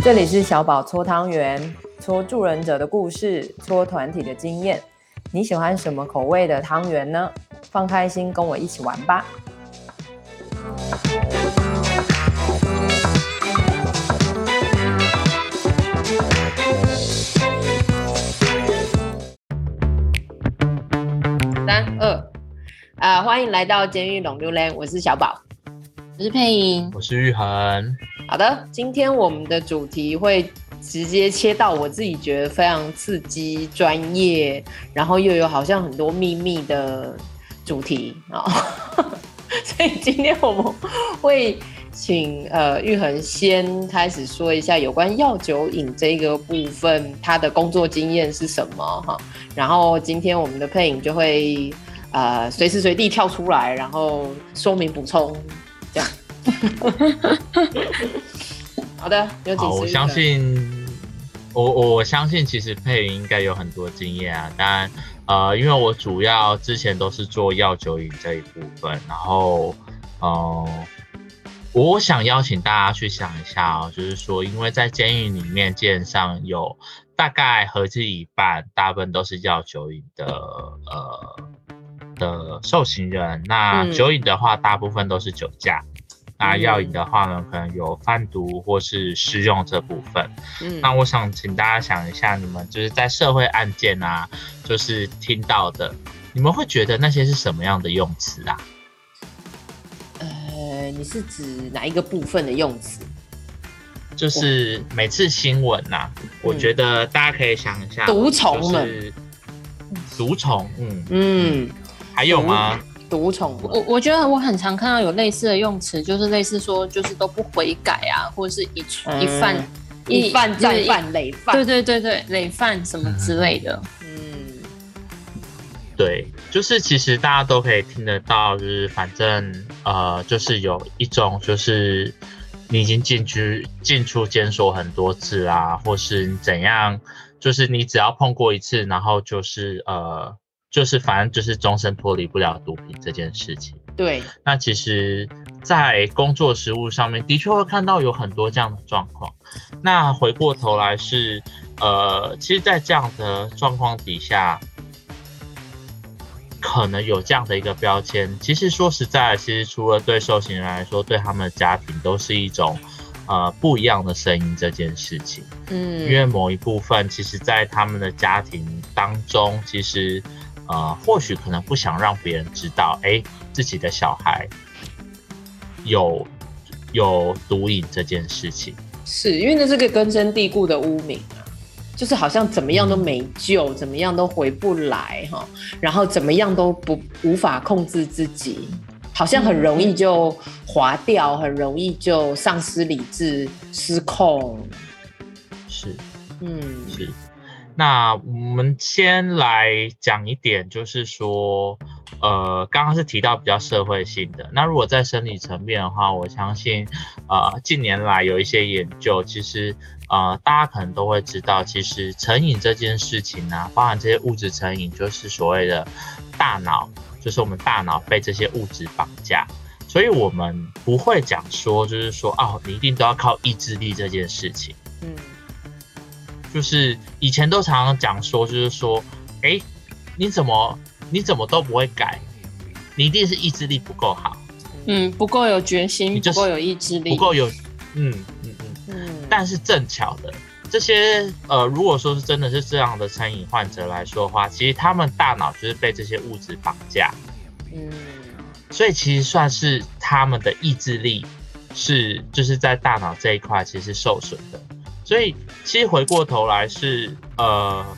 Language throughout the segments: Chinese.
这里是小宝搓汤圆，搓助人者的故事，搓团体的经验。你喜欢什么口味的汤圆呢？放开心，跟我一起玩吧。三二，啊，欢迎来到监狱龙六连，我是小宝，我是佩莹，我是玉恒。好的，今天我们的主题会直接切到我自己觉得非常刺激、专业，然后又有好像很多秘密的主题啊。所以今天我们会请呃玉恒先开始说一下有关药酒瘾这个部分，他的工作经验是什么哈。然后今天我们的佩颖就会呃随时随地跳出来，然后说明补充。好的。我相信，我我相信，其实配音应该有很多经验啊。当然，呃，因为我主要之前都是做药酒饮这一部分，然后，呃，我想邀请大家去想一下哦，就是说，因为在监狱里面，基本上有大概合计一半，大部分都是药酒饮的，呃的受刑人。那酒瘾的话，大部分都是酒驾。那药瘾的话呢，可能有贩毒或是施用这部分。嗯，那我想请大家想一下，你们就是在社会案件啊，就是听到的，你们会觉得那些是什么样的用词啊？呃，你是指哪一个部分的用词？就是每次新闻呐、啊，我觉得大家可以想一下，毒虫们，毒虫，嗯嗯，还有吗？毒虫，我我觉得我很常看到有类似的用词，就是类似说，就是都不悔改啊，或者是一、嗯、一犯一犯再犯累犯，对对对对，累犯什么之类的。嗯，对，就是其实大家都可以听得到，就是反正呃，就是有一种就是你已经进去进出监所很多次啊，或是你怎样，就是你只要碰过一次，然后就是呃。就是反正就是终身脱离不了毒品这件事情。对，那其实，在工作实务上面，的确会看到有很多这样的状况。那回过头来是，呃，其实，在这样的状况底下，可能有这样的一个标签。其实说实在，其实除了对受刑人来说，对他们的家庭都是一种，呃，不一样的声音这件事情。嗯，因为某一部分，其实，在他们的家庭当中，其实。呃，或许可能不想让别人知道，哎、欸，自己的小孩有有毒瘾这件事情，是因为那是个根深蒂固的污名啊，就是好像怎么样都没救，嗯、怎么样都回不来哈，然后怎么样都不无法控制自己，好像很容易就滑掉，很容易就丧失理智、失控，是，嗯，是。那我们先来讲一点，就是说，呃，刚刚是提到比较社会性的。那如果在生理层面的话，我相信，呃，近年来有一些研究，其实，呃，大家可能都会知道，其实成瘾这件事情呢、包含这些物质成瘾，就是所谓的大脑，就是我们大脑被这些物质绑架，所以我们不会讲说，就是说，哦，你一定都要靠意志力这件事情，嗯。就是以前都常常讲说，就是说，哎、欸，你怎么你怎么都不会改，你一定是意志力不够好，嗯，不够有决心，就是、不够有意志力，不够有，嗯嗯嗯。嗯。但是正巧的，这些呃，如果说是真的是这样的成瘾患者来说的话，其实他们大脑就是被这些物质绑架，嗯，所以其实算是他们的意志力是就是在大脑这一块其实是受损的。所以，其实回过头来是，呃，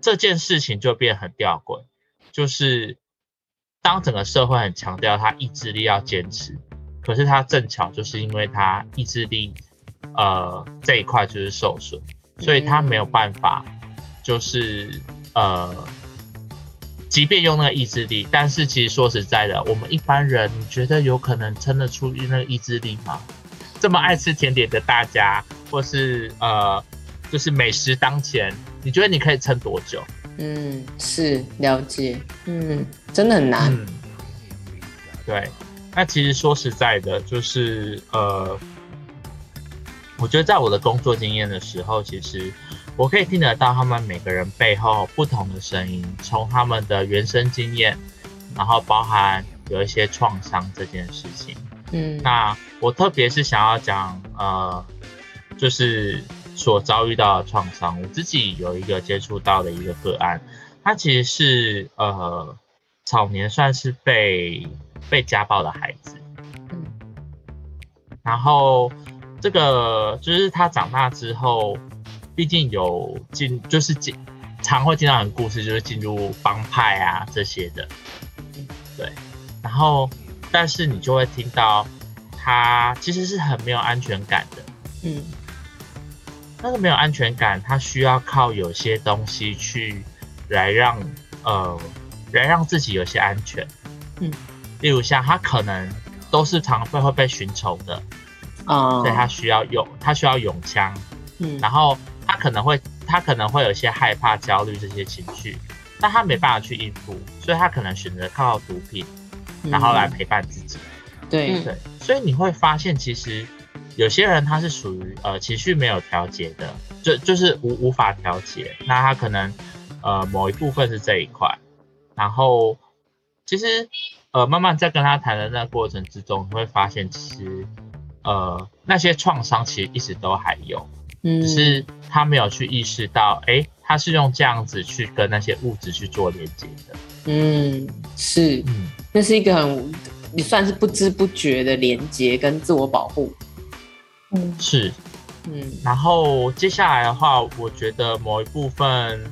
这件事情就变很吊诡，就是当整个社会很强调他意志力要坚持，可是他正巧就是因为他意志力，呃，这一块就是受损，所以他没有办法，就是呃，即便用那个意志力，但是其实说实在的，我们一般人，你觉得有可能撑得出那个意志力吗？这么爱吃甜点的大家，或是呃，就是美食当前，你觉得你可以撑多久？嗯，是了解，嗯，真的很难。嗯，对，那其实说实在的，就是呃，我觉得在我的工作经验的时候，其实我可以听得到他们每个人背后不同的声音，从他们的原生经验，然后包含有一些创伤这件事情。嗯，那我特别是想要讲，呃，就是所遭遇到的创伤。我自己有一个接触到的一个个案，他其实是呃早年算是被被家暴的孩子。嗯，然后。这个就是他长大之后，毕竟有进，就是进，常会听到很故事，就是进入帮派啊这些的，对。然后，但是你就会听到他其实是很没有安全感的，嗯。但是没有安全感，他需要靠有些东西去来让呃来让自己有些安全，嗯。例如像他可能都是常会会被寻仇的。啊，所以他需要用，他需要用枪，嗯，然后他可能会，他可能会有一些害怕、焦虑这些情绪，但他没办法去应付，所以他可能选择靠毒品，然后来陪伴自己。嗯、对对，所以你会发现，其实有些人他是属于呃情绪没有调节的，就就是无无法调节，那他可能呃某一部分是这一块，然后其实呃慢慢在跟他谈的那个过程之中，你会发现其实。呃，那些创伤其实一直都还有，嗯，只是他没有去意识到，哎，他是用这样子去跟那些物质去做连接的，嗯，是，嗯，那是一个很，你算是不知不觉的连接跟自我保护，嗯，是，嗯，然后接下来的话，我觉得某一部分，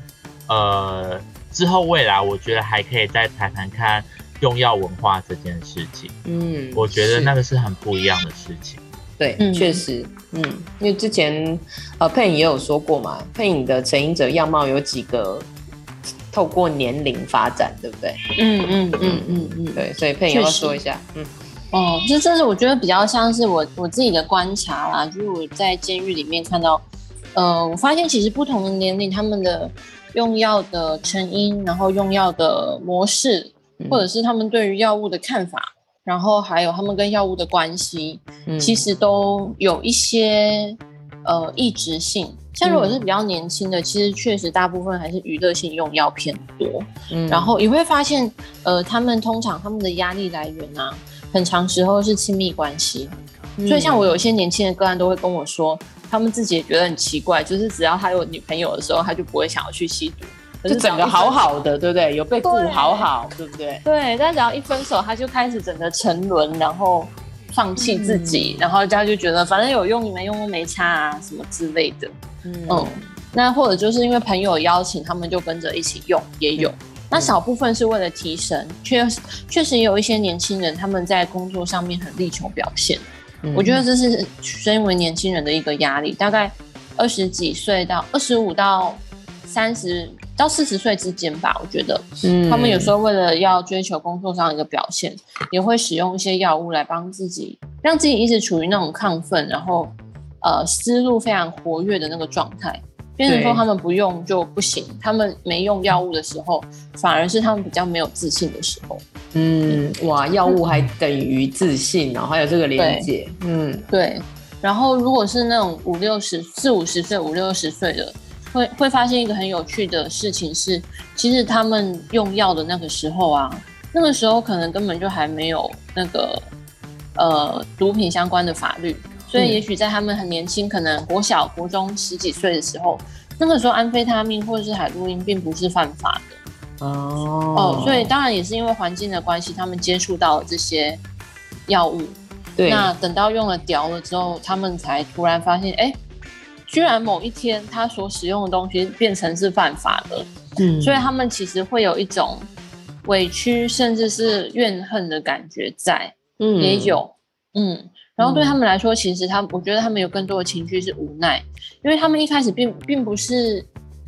呃，之后未来我觉得还可以再谈谈看用药文化这件事情，嗯，我觉得那个是很不一样的事情。对，嗯、确实，嗯，因为之前呃佩影也有说过嘛，佩影的成瘾者样貌有几个透过年龄发展，对不对？嗯嗯嗯嗯嗯，对，所以佩影要说一下，嗯，哦，这这是我觉得比较像是我我自己的观察啦，就是我在监狱里面看到，呃，我发现其实不同的年龄他们的用药的成因，然后用药的模式，或者是他们对于药物的看法。然后还有他们跟药物的关系，嗯、其实都有一些呃异质性。像如果是比较年轻的，嗯、其实确实大部分还是娱乐性用药偏多。嗯，然后也会发现，呃，他们通常他们的压力来源啊，很长时候是亲密关系。嗯、所以像我有一些年轻的个案都会跟我说，他们自己也觉得很奇怪，就是只要他有女朋友的时候，他就不会想要去吸毒。就整个好好的，对不对？有被顾好好，对，不对？对，但只要一分手，他就开始整个沉沦，然后放弃自己，嗯、然后他就觉得反正有用没用都没差啊，什么之类的。嗯，嗯，那或者就是因为朋友邀请，他们就跟着一起用，也有。嗯、那少部分是为了提神，确实确实也有一些年轻人他们在工作上面很力求表现。嗯、我觉得这是身为年轻人的一个压力，大概二十几岁到二十五到三十。到四十岁之间吧，我觉得，嗯，他们有时候为了要追求工作上的一个表现，也会使用一些药物来帮自己，让自己一直处于那种亢奋，然后，呃，思路非常活跃的那个状态。变成说他们不用就不行，他们没用药物的时候，反而是他们比较没有自信的时候。嗯，哇，药物还等于自信，然后还有这个连接。嗯，对。然后如果是那种五六十、四五十岁、五六十岁的。会会发现一个很有趣的事情是，其实他们用药的那个时候啊，那个时候可能根本就还没有那个呃毒品相关的法律，所以也许在他们很年轻，可能国小、国中十几岁的时候，那个时候安非他命或者是海洛因并不是犯法的哦哦，所以当然也是因为环境的关系，他们接触到了这些药物，对，那等到用了屌了之后，他们才突然发现，哎。居然某一天，他所使用的东西变成是犯法的，嗯，所以他们其实会有一种委屈，甚至是怨恨的感觉在，嗯，也有，嗯，然后对他们来说，其实他，我觉得他们有更多的情绪是无奈，因为他们一开始并并不是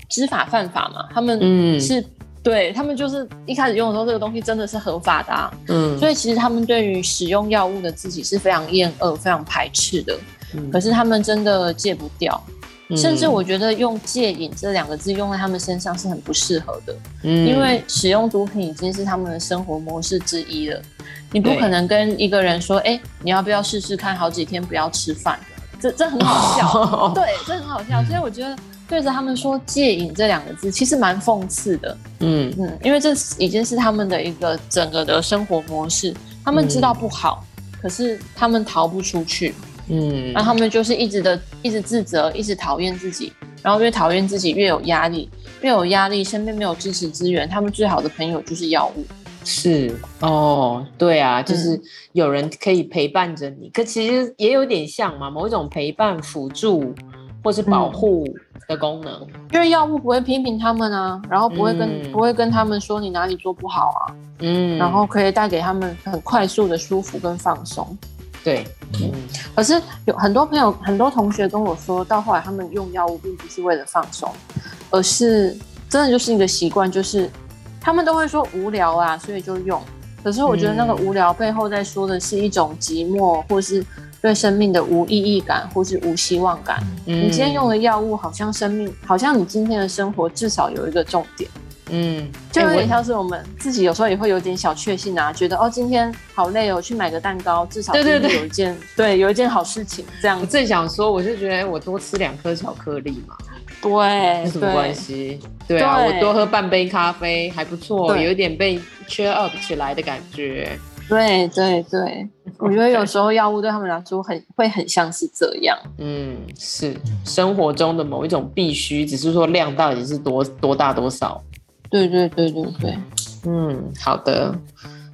知法犯法嘛，他们是，对他们就是一开始用的时候，这个东西真的是合法的啊，嗯，所以其实他们对于使用药物的自己是非常厌恶、非常排斥的。可是他们真的戒不掉，嗯、甚至我觉得用戒瘾这两个字用在他们身上是很不适合的，嗯，因为使用毒品已经是他们的生活模式之一了。你不可能跟一个人说，哎、欸，你要不要试试看好几天不要吃饭？这这很好笑，对，这很好笑。所以我觉得对着他们说戒瘾这两个字，其实蛮讽刺的。嗯嗯，因为这已经是他们的一个整个的生活模式，他们知道不好，嗯、可是他们逃不出去。嗯，那他们就是一直的一直自责，一直讨厌自己，然后越讨厌自己越有压力，越有压力，身边没有支持资源，他们最好的朋友就是药物。是哦，对啊，就是有人可以陪伴着你，嗯、可其实也有点像嘛，某一种陪伴、辅助或是保护的功能。嗯、因为药物不会批评他们啊，然后不会跟、嗯、不会跟他们说你哪里做不好啊，嗯，然后可以带给他们很快速的舒服跟放松。对，嗯，可是有很多朋友、很多同学跟我说，到后来他们用药物并不是为了放松，而是真的就是一个习惯，就是。他们都会说无聊啊，所以就用。可是我觉得那个无聊背后在说的是一种寂寞，或是对生命的无意义感，或是无希望感。嗯，你今天用的药物，好像生命，好像你今天的生活至少有一个重点。嗯，就有点像是我们自己有时候也会有点小确幸啊，觉得哦，今天好累哦，去买个蛋糕，至少对对对有一件，对，有一件好事情。这样，我正想说，我就觉得我多吃两颗巧克力嘛。对，有什么关系？对啊，对我多喝半杯咖啡还不错，有一点被 cheer up 起来的感觉。对对对，我觉得有时候药物对他们来说很会很像是这样。嗯，是生活中的某一种必须，只是说量到底是多多大多少。对对对对对，嗯，好的。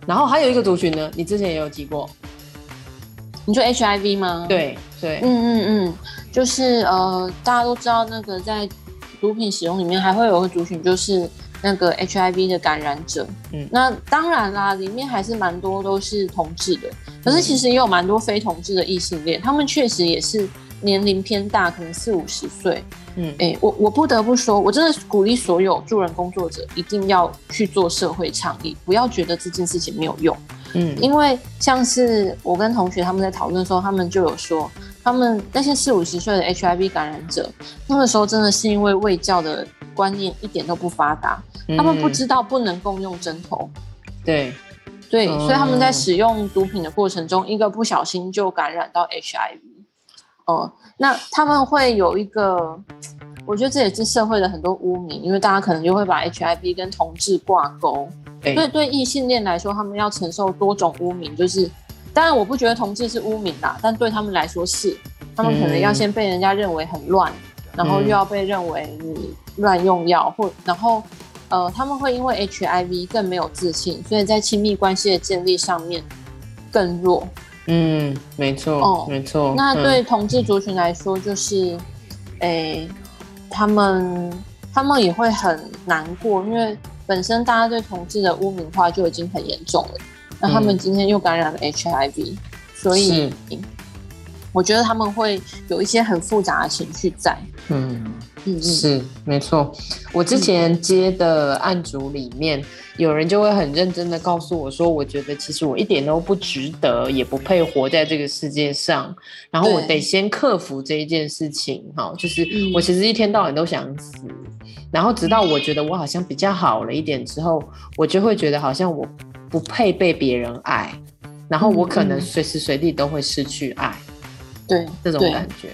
然后还有一个族群呢，你之前也有提过，你说 HIV 吗？对对，嗯嗯嗯。就是呃，大家都知道那个在毒品使用里面还会有个族群，就是那个 HIV 的感染者。嗯，那当然啦，里面还是蛮多都是同志的，可是其实也有蛮多非同志的异性恋，他们确实也是年龄偏大，可能四五十岁。嗯，哎、欸，我我不得不说，我真的鼓励所有助人工作者一定要去做社会倡议，不要觉得这件事情没有用。嗯，因为像是我跟同学他们在讨论的时候，他们就有说。他们那些四五十岁的 HIV 感染者，那个时候真的是因为卫教的观念一点都不发达，嗯、他们不知道不能共用针头。对，对，嗯、所以他们在使用毒品的过程中，一个不小心就感染到 HIV。哦、嗯，那他们会有一个，我觉得这也是社会的很多污名，因为大家可能就会把 HIV 跟同志挂钩。对，所以对异性恋来说，他们要承受多种污名，就是。当然，我不觉得同志是污名啦，但对他们来说是，他们可能要先被人家认为很乱，嗯、然后又要被认为你乱用药，或然后呃，他们会因为 HIV 更没有自信，所以在亲密关系的建立上面更弱。嗯，没错，哦，没错。那对同志族群来说，就是，诶、嗯欸，他们他们也会很难过，因为本身大家对同志的污名化就已经很严重了。那他们今天又感染了 HIV，嗯，所以我觉得他们会有一些很复杂的情绪在。嗯嗯，是没错。我之前接的案组里面，嗯，有人就会很认真的告诉我说：“我觉得其实我一点都不值得，也不配活在这个世界上。然后我得先克服这一件事情。哈，就是我其实一天到晚都想死。然后直到我觉得我好像比较好了一点之后，我就会觉得好像我。”不配被别人爱，然后我可能随时随地都会失去爱，对、嗯、这种感觉，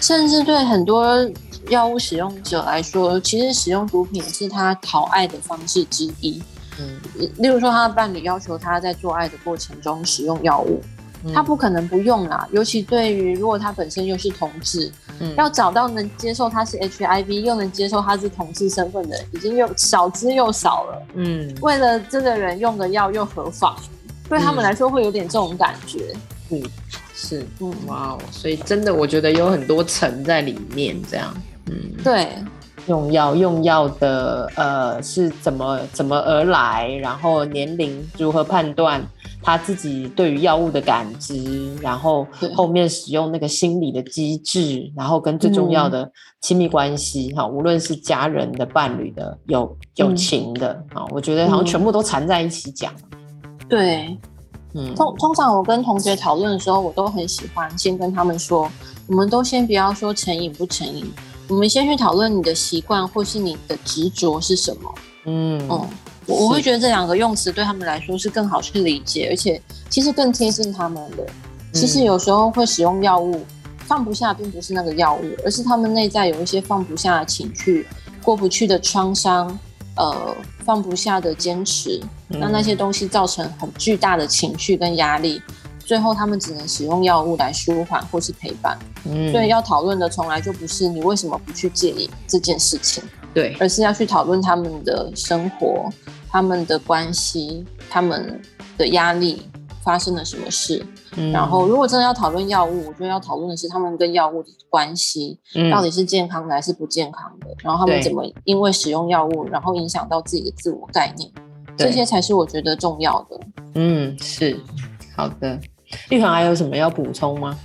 甚至对很多药物使用者来说，其实使用毒品是他讨爱的方式之一。嗯，例如说他的伴侣要求他在做爱的过程中使用药物。他不可能不用啦，尤其对于如果他本身又是同志，嗯，要找到能接受他是 HIV 又能接受他是同志身份的人，已经又少之又少了。嗯，为了这个人用的药又合法，对他们来说会有点这种感觉。嗯，是，嗯，哇哦，所以真的我觉得有很多层在里面，这样，嗯，对，用药用药的呃是怎么怎么而来，然后年龄如何判断。他自己对于药物的感知，然后后面使用那个心理的机制，然后跟最重要的亲密关系，哈、嗯，无论是家人的、伴侣的、友友情的，啊、嗯，我觉得好像全部都缠在一起讲。对，嗯，通通常我跟同学讨论的时候，我都很喜欢先跟他们说，我们都先不要说成瘾不成瘾，我们先去讨论你的习惯或是你的执着是什么。嗯嗯。我我会觉得这两个用词对他们来说是更好去理解，而且其实更贴近他们的。其实有时候会使用药物，放不下，并不是那个药物，而是他们内在有一些放不下的情绪、过不去的创伤，呃，放不下的坚持，那、嗯、那些东西造成很巨大的情绪跟压力，最后他们只能使用药物来舒缓或是陪伴。嗯，所以要讨论的从来就不是你为什么不去戒瘾这件事情，对，而是要去讨论他们的生活、他们的关系、他们的压力发生了什么事。嗯、然后，如果真的要讨论药物，我觉得要讨论的是他们跟药物的关系，嗯、到底是健康的还是不健康的。然后他们怎么因为使用药物，然后影响到自己的自我概念，这些才是我觉得重要的。嗯，是好的。玉恒还有什么要补充吗？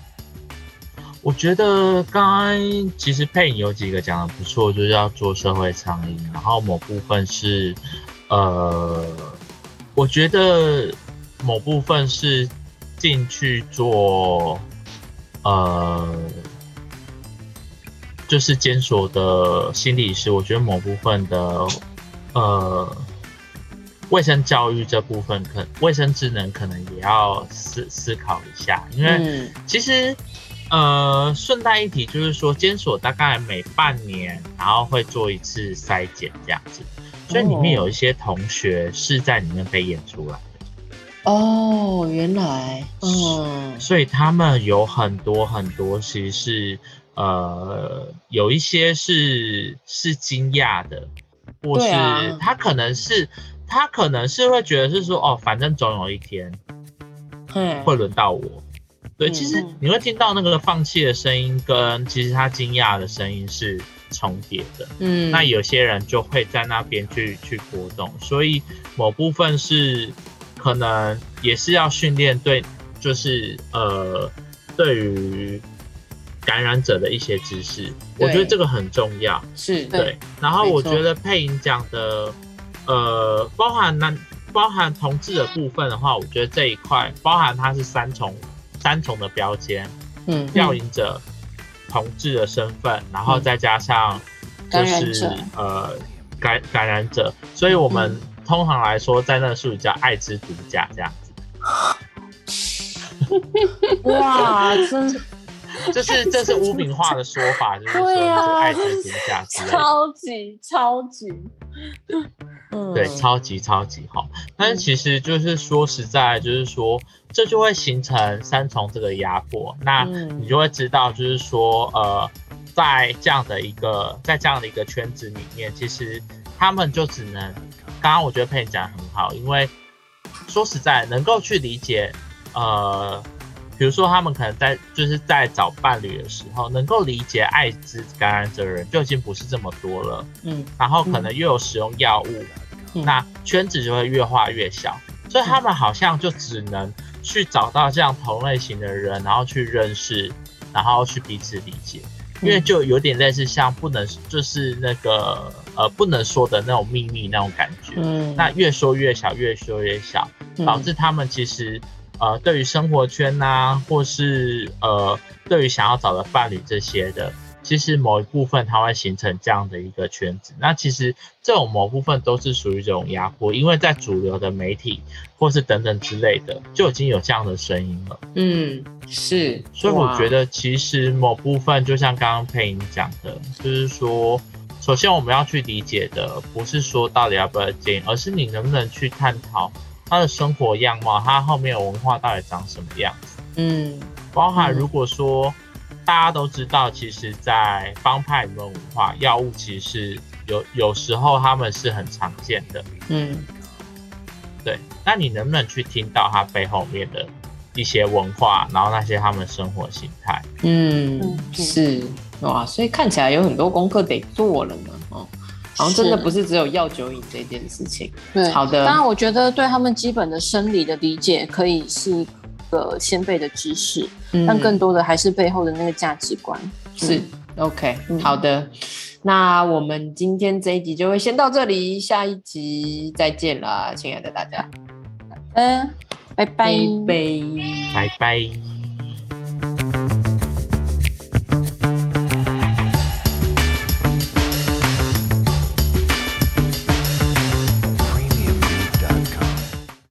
我觉得刚刚其实佩影有几个讲的不错，就是要做社会倡议，然后某部分是，呃，我觉得某部分是。进去做，呃，就是监所的心理师，我觉得某部分的，呃，卫生教育这部分，可卫生智能可能也要思思考一下，因为其实，呃，顺带一提，就是说监所大概每半年，然后会做一次筛检这样子，所以里面有一些同学是在里面被验出来。哦，原来，嗯，所以他们有很多很多，其实是呃，有一些是是惊讶的，或是他可能是、啊、他可能是会觉得是说，哦，反正总有一天，会轮到我。对，其实你会听到那个放弃的声音，跟其实他惊讶的声音是重叠的。嗯，那有些人就会在那边去去波动，所以某部分是。可能也是要训练对，就是呃，对于感染者的一些知识，我觉得这个很重要。是对，然后我觉得配音讲的，呃，包含男、包含同志的部分的话，我觉得这一块包含它是三重、三重的标签，嗯，药瘾者、同志的身份，然后再加上就是呃感感染者，所以我们。嗯通常来说，在那个术语叫“爱之毒驾”这样子。哇，真 这是这是污名化的说法，就是说 是爱之毒驾之类的，超级超级，对，超级超级好。但是其实就是说实在，就是说这就会形成三重这个压迫，那你就会知道，就是说呃，在这样的一个在这样的一个圈子里面，其实他们就只能。刚刚我觉得佩你讲得很好，因为说实在，能够去理解，呃，比如说他们可能在就是在找伴侣的时候，能够理解艾滋感染者的人就已经不是这么多了，嗯，然后可能又有使用药物，嗯，那圈子就会越画越小，所以他们好像就只能去找到这样同类型的人，然后去认识，然后去彼此理解。因为就有点类似像不能，就是那个呃不能说的那种秘密那种感觉，嗯，那越说越小，越说越小，导致他们其实呃对于生活圈呐、啊，或是呃对于想要找的伴侣这些的。其实某一部分它会形成这样的一个圈子，那其实这种某部分都是属于这种压迫，因为在主流的媒体或是等等之类的就已经有这样的声音了。嗯，是，所以我觉得其实某部分就像刚刚佩莹讲的，就是说，首先我们要去理解的不是说到底要不要戒瘾，而是你能不能去探讨他的生活样貌，他后面的文化到底长什么样子。嗯，包含如果说。大家都知道，其实，在帮派里面文化，药物其实是有有时候他们是很常见的。嗯，对。那你能不能去听到他背后面的一些文化，然后那些他们生活形态？嗯，是哇，所以看起来有很多功课得做了呢。哦，好像真的不是只有药酒瘾这件事情。对，好的。当然，我觉得对他们基本的生理的理解可以是。个先辈的知识，嗯，但更多的还是背后的那个价值观。是、嗯、OK，好的，那我们今天这一集就会先到这里，下一集再见了，亲爱的大家，嗯，拜拜，拜拜。拜拜。